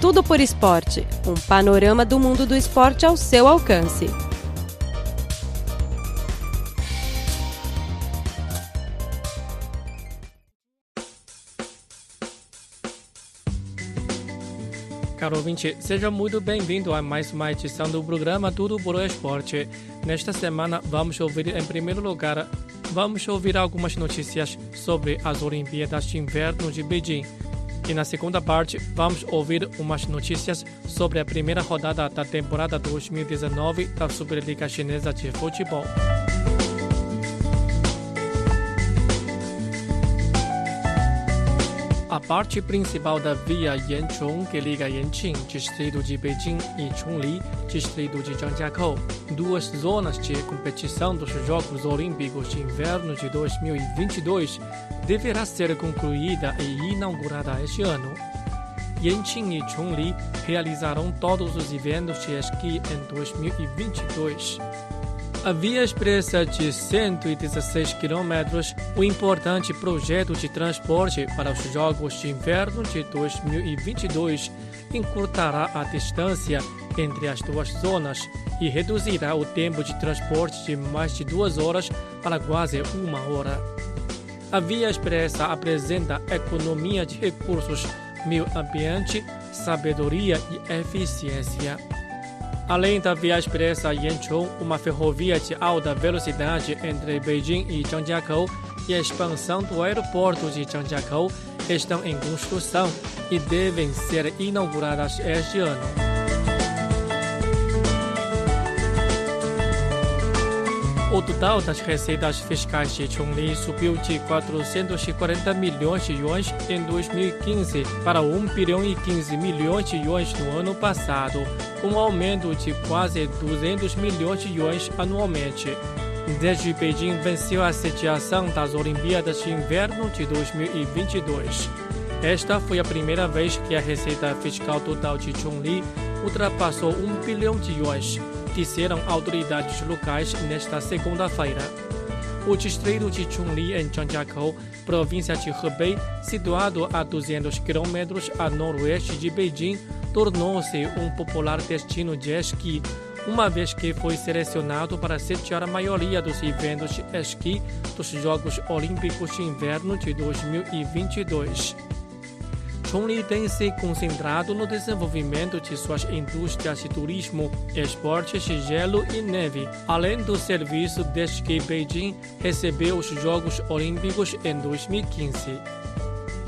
Tudo por Esporte um panorama do mundo do esporte ao seu alcance. Caro ouvinte, seja muito bem-vindo a mais uma edição do programa Tudo por Esporte. Nesta semana, vamos ouvir em primeiro lugar, vamos ouvir algumas notícias sobre as Olimpíadas de Inverno de Beijing. E na segunda parte, vamos ouvir umas notícias sobre a primeira rodada da temporada 2019 da Superliga Chinesa de Futebol. A parte principal da via Yanchong, que liga Yanqing, distrito de Beijing, e Chongli, distrito de Zhangjiakou, duas zonas de competição dos Jogos Olímpicos de Inverno de 2022, deverá ser concluída e inaugurada este ano. Yanqing e Chongli realizarão todos os eventos de esqui em 2022. A via expressa de 116 km, o importante projeto de transporte para os Jogos de Inverno de 2022, encurtará a distância entre as duas zonas e reduzirá o tempo de transporte de mais de duas horas para quase uma hora. A via expressa apresenta economia de recursos, meio ambiente, sabedoria e eficiência. Além da via expressa Yanchong, uma ferrovia de alta velocidade entre Beijing e Zhangjiakou e a expansão do aeroporto de Zhangjiakou estão em construção e devem ser inauguradas este ano. O total das receitas fiscais de Chongli subiu de 440 milhões de yuans em 2015 para 1 bilhão e 15 milhões de yuans no ano passado, um aumento de quase 200 milhões de yuans anualmente. Desde Beijing venceu a sediação das Olimpíadas de Inverno de 2022. Esta foi a primeira vez que a receita fiscal total de Chongli ultrapassou 1 bilhão de yuans disseram autoridades locais nesta segunda-feira. O distrito de Chunli, em Zhangjiakou, província de Hebei, situado a 200 quilômetros a noroeste de Beijing, tornou-se um popular destino de esqui, uma vez que foi selecionado para sediar a maioria dos eventos de esqui dos Jogos Olímpicos de Inverno de 2022. Chongli tem se concentrado no desenvolvimento de suas indústrias de turismo, esportes de gelo e neve, além do serviço desde que Beijing recebeu os Jogos Olímpicos em 2015.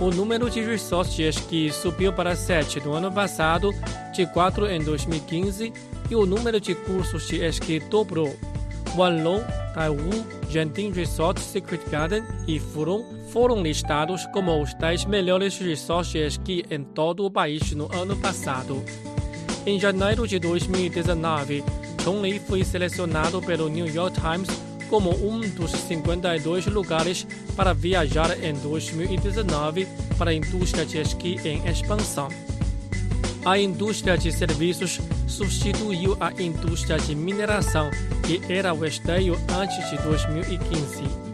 O número de resorts esqui subiu para 7 no ano passado, de 4 em 2015, e o número de cursos de esqui dobrou. Wanlong, Taiwu, Genting Resort Secret Garden e Furong foram listados como os 10 melhores resorts de esqui em todo o país no ano passado. Em janeiro de 2019, Chongli foi selecionado pelo New York Times como um dos 52 lugares para viajar em 2019 para a indústria de esqui em expansão. A indústria de serviços substituiu a indústria de mineração, que era o esteio antes de 2015.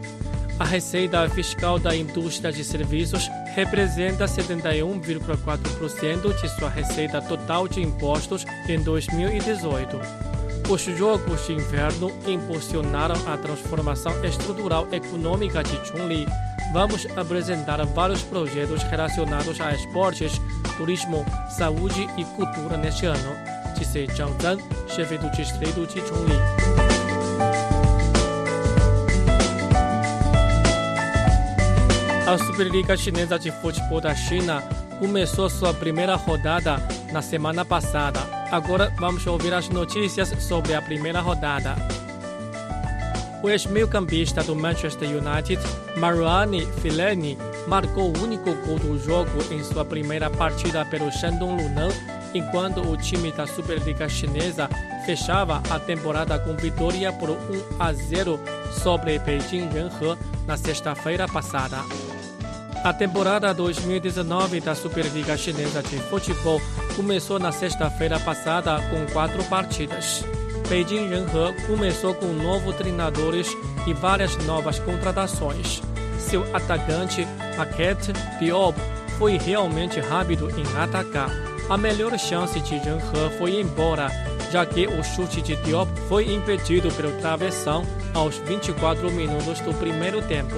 A receita fiscal da indústria de serviços representa 71,4% de sua receita total de impostos em 2018. Os Jogos de Inverno impulsionaram a transformação estrutural econômica de Chongli. Vamos apresentar vários projetos relacionados a esportes, turismo, saúde e cultura neste ano, disse Zhang Zhan, chefe do distrito de Chongli. A Superliga Chinesa de Futebol da China começou sua primeira rodada na semana passada. Agora vamos ouvir as notícias sobre a primeira rodada. O ex-meio-campista do Manchester United, Marouane Fellaini, marcou o único gol do jogo em sua primeira partida pelo Shandong Luneng, enquanto o time da Superliga Chinesa fechava a temporada com vitória por 1 a 0 sobre Beijing Renhe na sexta-feira passada. A temporada 2019 da Superliga Chinesa de Futebol começou na sexta-feira passada com quatro partidas. Beijing Renhe começou com novos treinadores e várias novas contratações. Seu atacante, Paquet Diop, foi realmente rápido em atacar. A melhor chance de Zheng He foi embora, já que o chute de Diop foi impedido pelo travessão aos 24 minutos do primeiro tempo.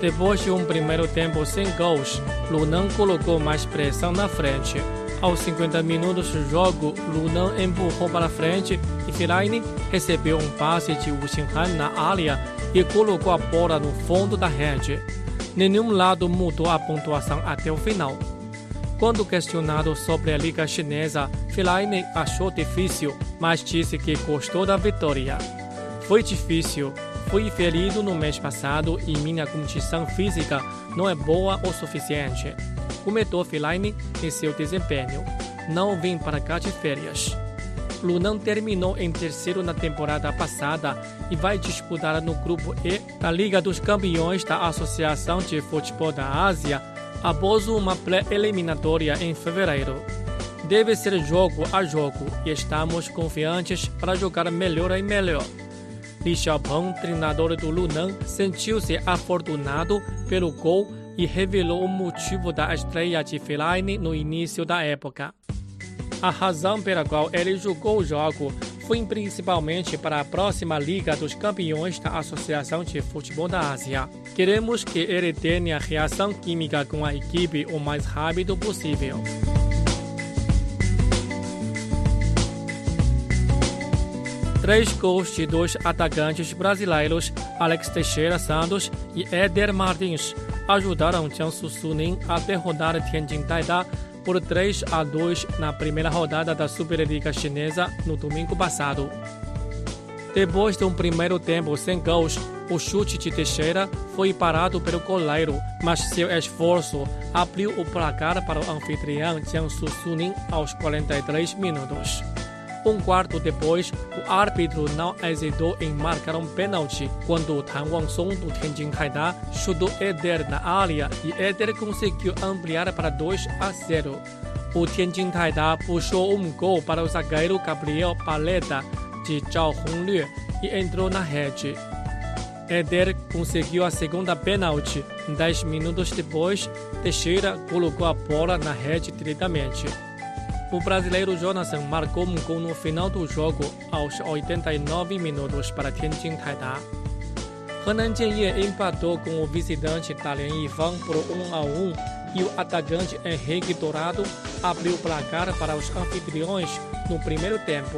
Depois de um primeiro tempo sem gols, Lunan colocou mais pressão na frente. Aos 50 minutos do jogo, Lunan empurrou para frente e Fellaini recebeu um passe de Wu Xinhan na área e colocou a bola no fundo da rede. Nenhum lado mudou a pontuação até o final. Quando questionado sobre a Liga Chinesa, Fellaini achou difícil, mas disse que gostou da vitória. Foi difícil, fui ferido no mês passado e minha condição física não é boa o suficiente comentou Fellaini em seu desempenho. Não vim para cá de férias. Lunan terminou em terceiro na temporada passada e vai disputar no grupo E da Liga dos Campeões da Associação de Futebol da Ásia após uma pré-eliminatória em fevereiro. Deve ser jogo a jogo e estamos confiantes para jogar melhor e melhor. Li Xiaopeng, treinador do Lunan, sentiu-se afortunado pelo gol e revelou o motivo da estreia de Fellaini no início da época. A razão pela qual ele jogou o jogo foi principalmente para a próxima Liga dos Campeões da Associação de Futebol da Ásia. Queremos que ele tenha reação química com a equipe o mais rápido possível. Três gols de dois atacantes brasileiros, Alex Teixeira Santos e Éder Martins, ajudaram Jiangsu Suning a derrotar Tianjin Taida por 3 a 2 na primeira rodada da Superliga Chinesa no domingo passado. Depois de um primeiro tempo sem gols, o chute de Teixeira foi parado pelo goleiro, mas seu esforço abriu o placar para o anfitrião Jiangsu Suning aos 43 minutos. Um quarto depois, o árbitro não hesitou em marcar um pênalti quando Tan Wangsong do Tianjin Haida chutou Eder na área e Eder conseguiu ampliar para 2 a 0. O Tianjin Haida puxou um gol para o zagueiro Gabriel Paleta de Zhao Honglue e entrou na rede. Eder conseguiu a segunda pênalti. Dez minutos depois, Teixeira colocou a bola na rede diretamente. O brasileiro Jonathan marcou um gol no final do jogo aos 89 minutos para Tianjin Taida. Henan Jianye empatou com o visitante Dalian Yifang por 1 a 1 e o atacante Henrique Dourado abriu o placar para os anfitriões no primeiro tempo.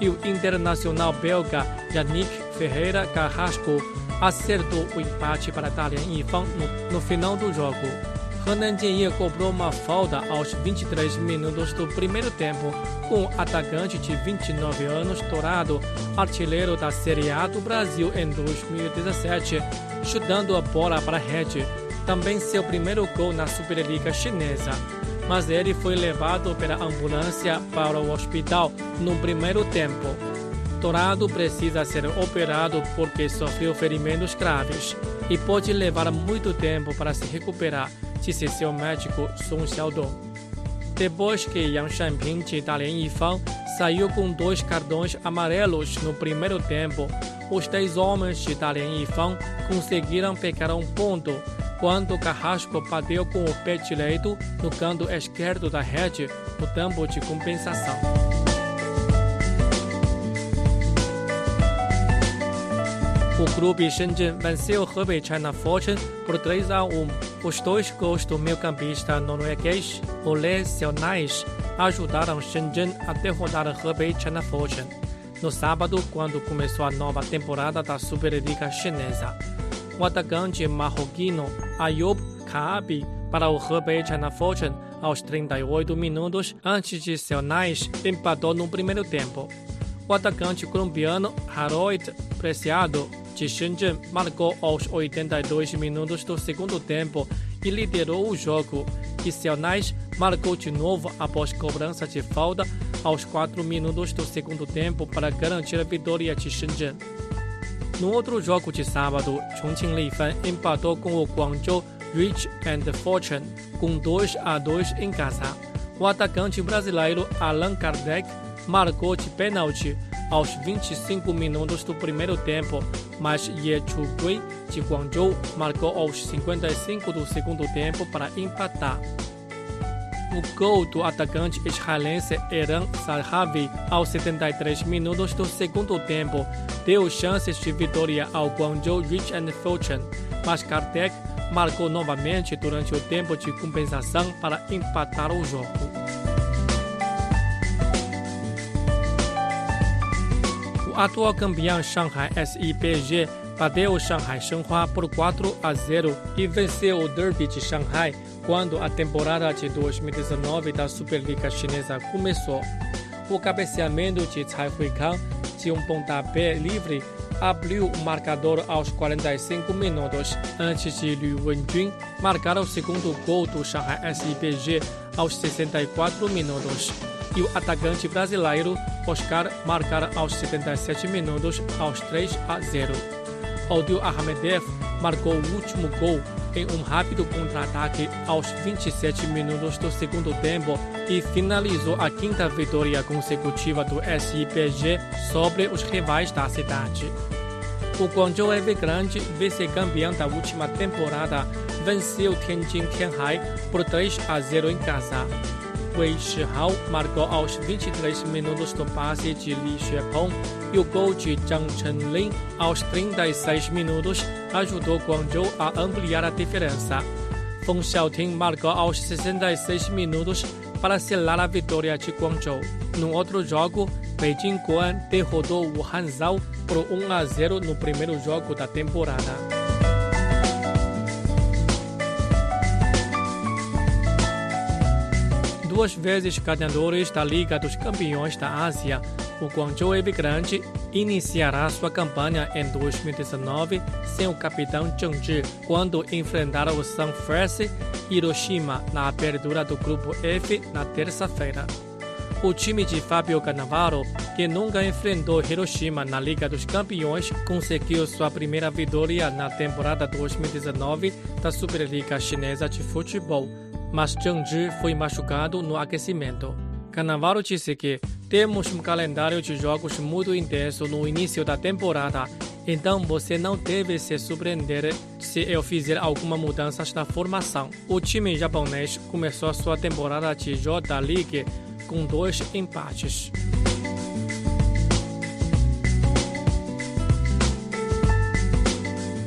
E o internacional belga Yannick Ferreira Carrasco acertou o empate para Dalian Yifang no, no final do jogo. Jianye cobrou uma falta aos 23 minutos do primeiro tempo, com o atacante de 29 anos, Dourado, artilheiro da Série A do Brasil em 2017, chutando a bola para a rede. Também seu primeiro gol na Superliga Chinesa. Mas ele foi levado pela ambulância para o hospital no primeiro tempo. Dourado precisa ser operado porque sofreu ferimentos graves e pode levar muito tempo para se recuperar disse seu médico Song Xiaodong. Depois que Yang Shanping de Dalian Yifang saiu com dois cartões amarelos no primeiro tempo, os dez homens de Dalian Yifang conseguiram pegar um ponto quando Carrasco bateu com o pé direito no canto esquerdo da rede no tempo de compensação. O clube Shenzhen venceu Hebei China Fortune por 3 a 1. Os dois gols do meio-campista norueguês Ole Selnais ajudaram Shenzhen a derrotar Hebei China Fortune. No sábado, quando começou a nova temporada da Superliga Chinesa, o atacante marroquino Ayub Kaabi para o Hebei China Fortune aos 38 minutos antes de Selnais empatou no primeiro tempo. O atacante colombiano Harold Preciado de Shenzhen marcou aos 82 minutos do segundo tempo e liderou o jogo. E Xiaonais marcou de novo após cobrança de falta aos 4 minutos do segundo tempo para garantir a vitória de Shenzhen. No outro jogo de sábado, Chongqing Leifan empatou com o Guangzhou Rich and Fortune com 2 a 2 em casa. O atacante brasileiro Allan Kardec marcou de pênalti aos 25 minutos do primeiro tempo, mas Ye Chugui de Guangzhou marcou aos 55 do segundo tempo para empatar. o gol do atacante israelense Eran Zahavi aos 73 minutos do segundo tempo deu chances de vitória ao Guangzhou Rich and Fortune, mas Kartek marcou novamente durante o tempo de compensação para empatar o jogo. Atual campeão Shanghai SIPG bateu o Shanghai Shenhua por 4 a 0 e venceu o Derby de Shanghai quando a temporada de 2019 da Superliga Chinesa começou. O cabeceamento de Cai Huikang de um pontapé livre abriu o marcador aos 45 minutos, antes de Liu Wenjun marcar o segundo gol do Shanghai SPG aos 64 minutos. E o atacante brasileiro Oscar marcar aos 77 minutos aos 3 a 0. Odil Ahmedev marcou o último gol em um rápido contra-ataque aos 27 minutos do segundo tempo e finalizou a quinta vitória consecutiva do SIPG sobre os rivais da cidade. O Guangzhou Evergrande, vice-campeão da última temporada, venceu Tianjin Tianhai por 3 a 0 em casa. Wei Shihao marcou aos 23 minutos do passe de Li Xuepeng e o gol de Zhang Chenlin aos 36 minutos ajudou Guangzhou a ampliar a diferença. Feng Xiaoting marcou aos 66 minutos para selar a vitória de Guangzhou. No outro jogo, Beijing Guan derrotou o Hanzhou por 1 a 0 no primeiro jogo da temporada. Duas vezes ganhadores da Liga dos Campeões da Ásia, o Guangzhou Evergrande iniciará sua campanha em 2019 sem o capitão Zheng Zhi, quando enfrentar o Sanfrecce Hiroshima na abertura do Grupo F na terça-feira. O time de Fábio Cannavaro, que nunca enfrentou Hiroshima na Liga dos Campeões, conseguiu sua primeira vitória na temporada 2019 da Superliga Chinesa de Futebol mas Zheng Zhi foi machucado no aquecimento. Cannavaro disse que temos um calendário de jogos muito intenso no início da temporada, então você não deve se surpreender se eu fizer alguma mudança na formação. O time japonês começou sua temporada de J League com dois empates.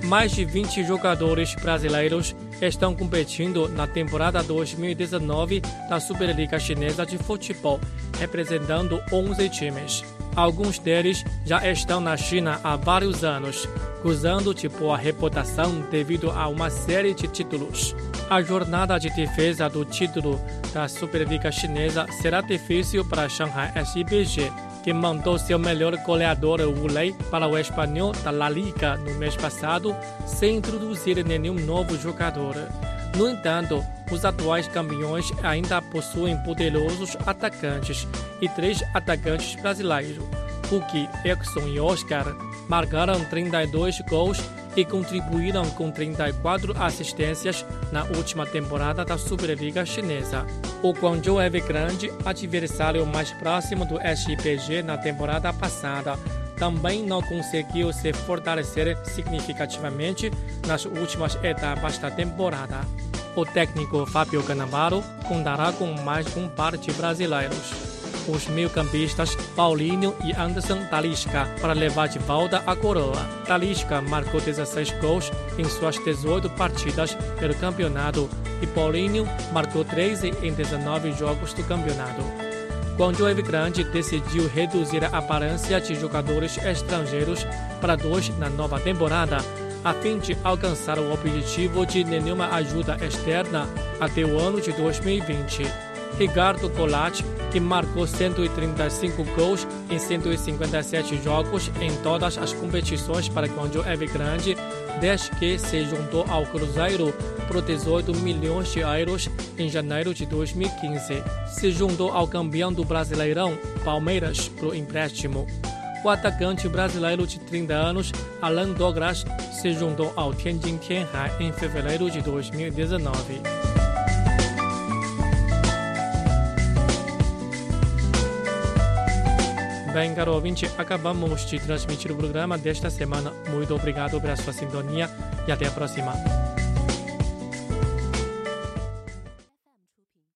Mais de 20 jogadores brasileiros estão competindo na temporada 2019 da Superliga Chinesa de Futebol, representando 11 times. Alguns deles já estão na China há vários anos, gozando de boa reputação devido a uma série de títulos. A jornada de defesa do título da Superliga Chinesa será difícil para Shanghai SBG, que mandou seu melhor goleador Wu Lei para o espanhol da La Liga no mês passado, sem introduzir nenhum novo jogador. No entanto, os atuais campeões ainda possuem poderosos atacantes e três atacantes brasileiros. Hulk, Exxon e Oscar marcaram 32 gols e contribuíram com 34 assistências na última temporada da Superliga Chinesa. O Guangzhou Evergrande, adversário mais próximo do SPG na temporada passada, também não conseguiu se fortalecer significativamente nas últimas etapas da temporada. O técnico Fábio Cannavaro contará com mais um par de brasileiros os meio-campistas Paulinho e Anderson Talisca para levar de volta a coroa. Talisca marcou 16 gols em suas 18 partidas pelo campeonato e Paulinho marcou 13 em 19 jogos do campeonato. Guangzhou Evergrande decidiu reduzir a aparência de jogadores estrangeiros para dois na nova temporada, a fim de alcançar o objetivo de nenhuma ajuda externa até o ano de 2020. Ricardo Colatti, que marcou 135 gols em 157 jogos em todas as competições para Guangzhou Evergrande, desde que se juntou ao Cruzeiro por 18 milhões de euros em janeiro de 2015. Se juntou ao campeão do Brasileirão, Palmeiras, por empréstimo. O atacante brasileiro de 30 anos, Alan Douglas, se juntou ao Tianjin Tianhai em fevereiro de 2019. Bem, caro ouvinte, acabamos de transmitir o programa desta semana. Muito obrigado pela sua sintonia e até a próxima.